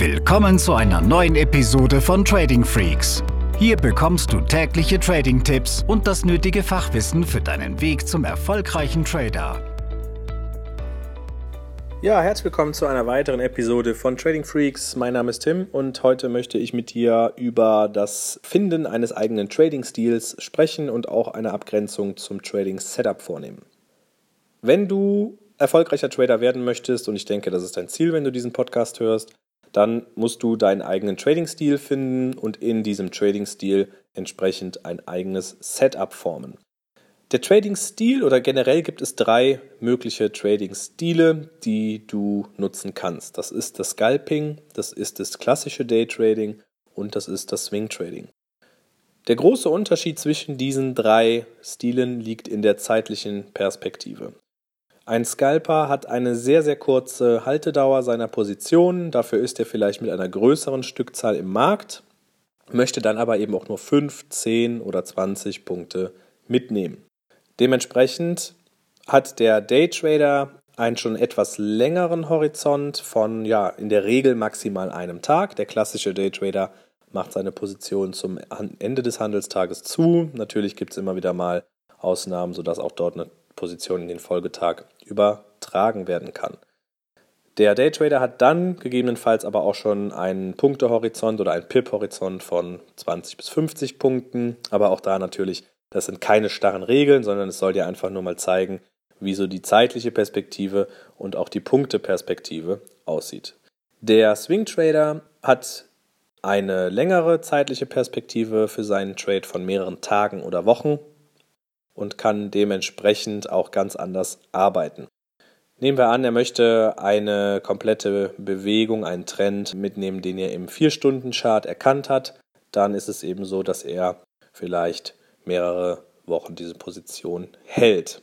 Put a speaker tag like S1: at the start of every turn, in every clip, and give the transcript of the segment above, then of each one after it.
S1: Willkommen zu einer neuen Episode von Trading Freaks. Hier bekommst du tägliche Trading-Tipps und das nötige Fachwissen für deinen Weg zum erfolgreichen Trader.
S2: Ja, herzlich willkommen zu einer weiteren Episode von Trading Freaks. Mein Name ist Tim und heute möchte ich mit dir über das Finden eines eigenen Trading-Stils sprechen und auch eine Abgrenzung zum Trading-Setup vornehmen. Wenn du erfolgreicher Trader werden möchtest, und ich denke, das ist dein Ziel, wenn du diesen Podcast hörst, dann musst du deinen eigenen Trading-Stil finden und in diesem Trading-Stil entsprechend ein eigenes Setup formen. Der Trading-Stil oder generell gibt es drei mögliche Trading-Stile, die du nutzen kannst. Das ist das Scalping, das ist das klassische Day-Trading und das ist das Swing-Trading. Der große Unterschied zwischen diesen drei Stilen liegt in der zeitlichen Perspektive. Ein Scalper hat eine sehr, sehr kurze Haltedauer seiner Position. Dafür ist er vielleicht mit einer größeren Stückzahl im Markt, möchte dann aber eben auch nur 5, 10 oder 20 Punkte mitnehmen. Dementsprechend hat der Daytrader einen schon etwas längeren Horizont von ja in der Regel maximal einem Tag. Der klassische Daytrader macht seine Position zum Ende des Handelstages zu. Natürlich gibt es immer wieder mal Ausnahmen, sodass auch dort eine Position in den Folgetag übertragen werden kann. Der Daytrader hat dann gegebenenfalls aber auch schon einen Punktehorizont oder einen PIP-Horizont von 20 bis 50 Punkten. Aber auch da natürlich, das sind keine starren Regeln, sondern es soll dir einfach nur mal zeigen, wie so die zeitliche Perspektive und auch die Punkteperspektive aussieht. Der Swing Trader hat eine längere zeitliche Perspektive für seinen Trade von mehreren Tagen oder Wochen und kann dementsprechend auch ganz anders arbeiten. Nehmen wir an, er möchte eine komplette Bewegung, einen Trend mitnehmen, den er im 4-Stunden-Chart erkannt hat. Dann ist es eben so, dass er vielleicht mehrere Wochen diese Position hält.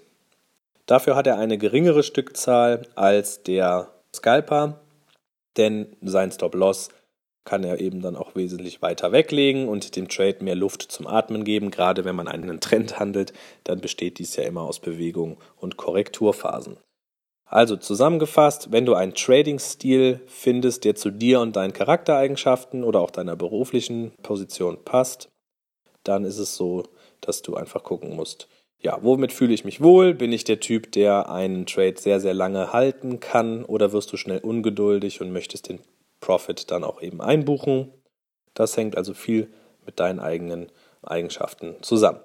S2: Dafür hat er eine geringere Stückzahl als der Scalper, denn sein Stop-Loss kann er eben dann auch wesentlich weiter weglegen und dem Trade mehr Luft zum Atmen geben. Gerade wenn man einen Trend handelt, dann besteht dies ja immer aus Bewegung und Korrekturphasen. Also zusammengefasst, wenn du einen Trading-Stil findest, der zu dir und deinen Charaktereigenschaften oder auch deiner beruflichen Position passt, dann ist es so, dass du einfach gucken musst, ja, womit fühle ich mich wohl? Bin ich der Typ, der einen Trade sehr, sehr lange halten kann oder wirst du schnell ungeduldig und möchtest den Profit dann auch eben einbuchen. Das hängt also viel mit deinen eigenen Eigenschaften zusammen.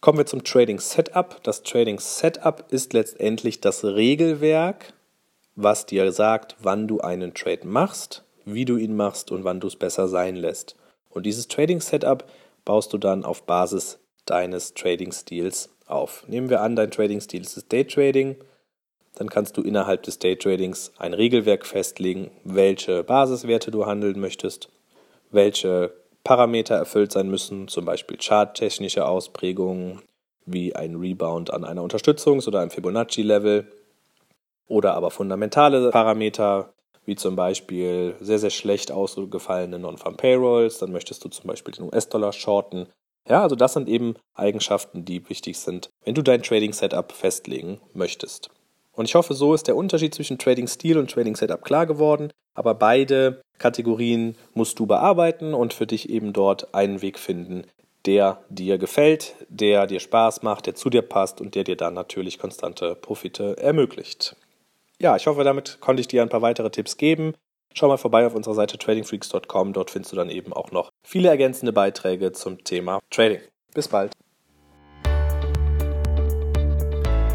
S2: Kommen wir zum Trading Setup. Das Trading Setup ist letztendlich das Regelwerk, was dir sagt, wann du einen Trade machst, wie du ihn machst und wann du es besser sein lässt. Und dieses Trading Setup baust du dann auf Basis deines Trading Stils auf. Nehmen wir an, dein Trading Stil ist Day Trading dann kannst du innerhalb des Daytradings ein Regelwerk festlegen, welche Basiswerte du handeln möchtest, welche Parameter erfüllt sein müssen, zum Beispiel charttechnische Ausprägungen wie ein Rebound an einer Unterstützungs- oder einem Fibonacci-Level oder aber fundamentale Parameter wie zum Beispiel sehr, sehr schlecht ausgefallene Non-Farm Payrolls, dann möchtest du zum Beispiel den US-Dollar shorten. Ja, also das sind eben Eigenschaften, die wichtig sind, wenn du dein Trading-Setup festlegen möchtest. Und ich hoffe, so ist der Unterschied zwischen Trading Stil und Trading Setup klar geworden. Aber beide Kategorien musst du bearbeiten und für dich eben dort einen Weg finden, der dir gefällt, der dir Spaß macht, der zu dir passt und der dir dann natürlich konstante Profite ermöglicht. Ja, ich hoffe, damit konnte ich dir ein paar weitere Tipps geben. Schau mal vorbei auf unserer Seite tradingfreaks.com. Dort findest du dann eben auch noch viele ergänzende Beiträge zum Thema Trading. Bis bald.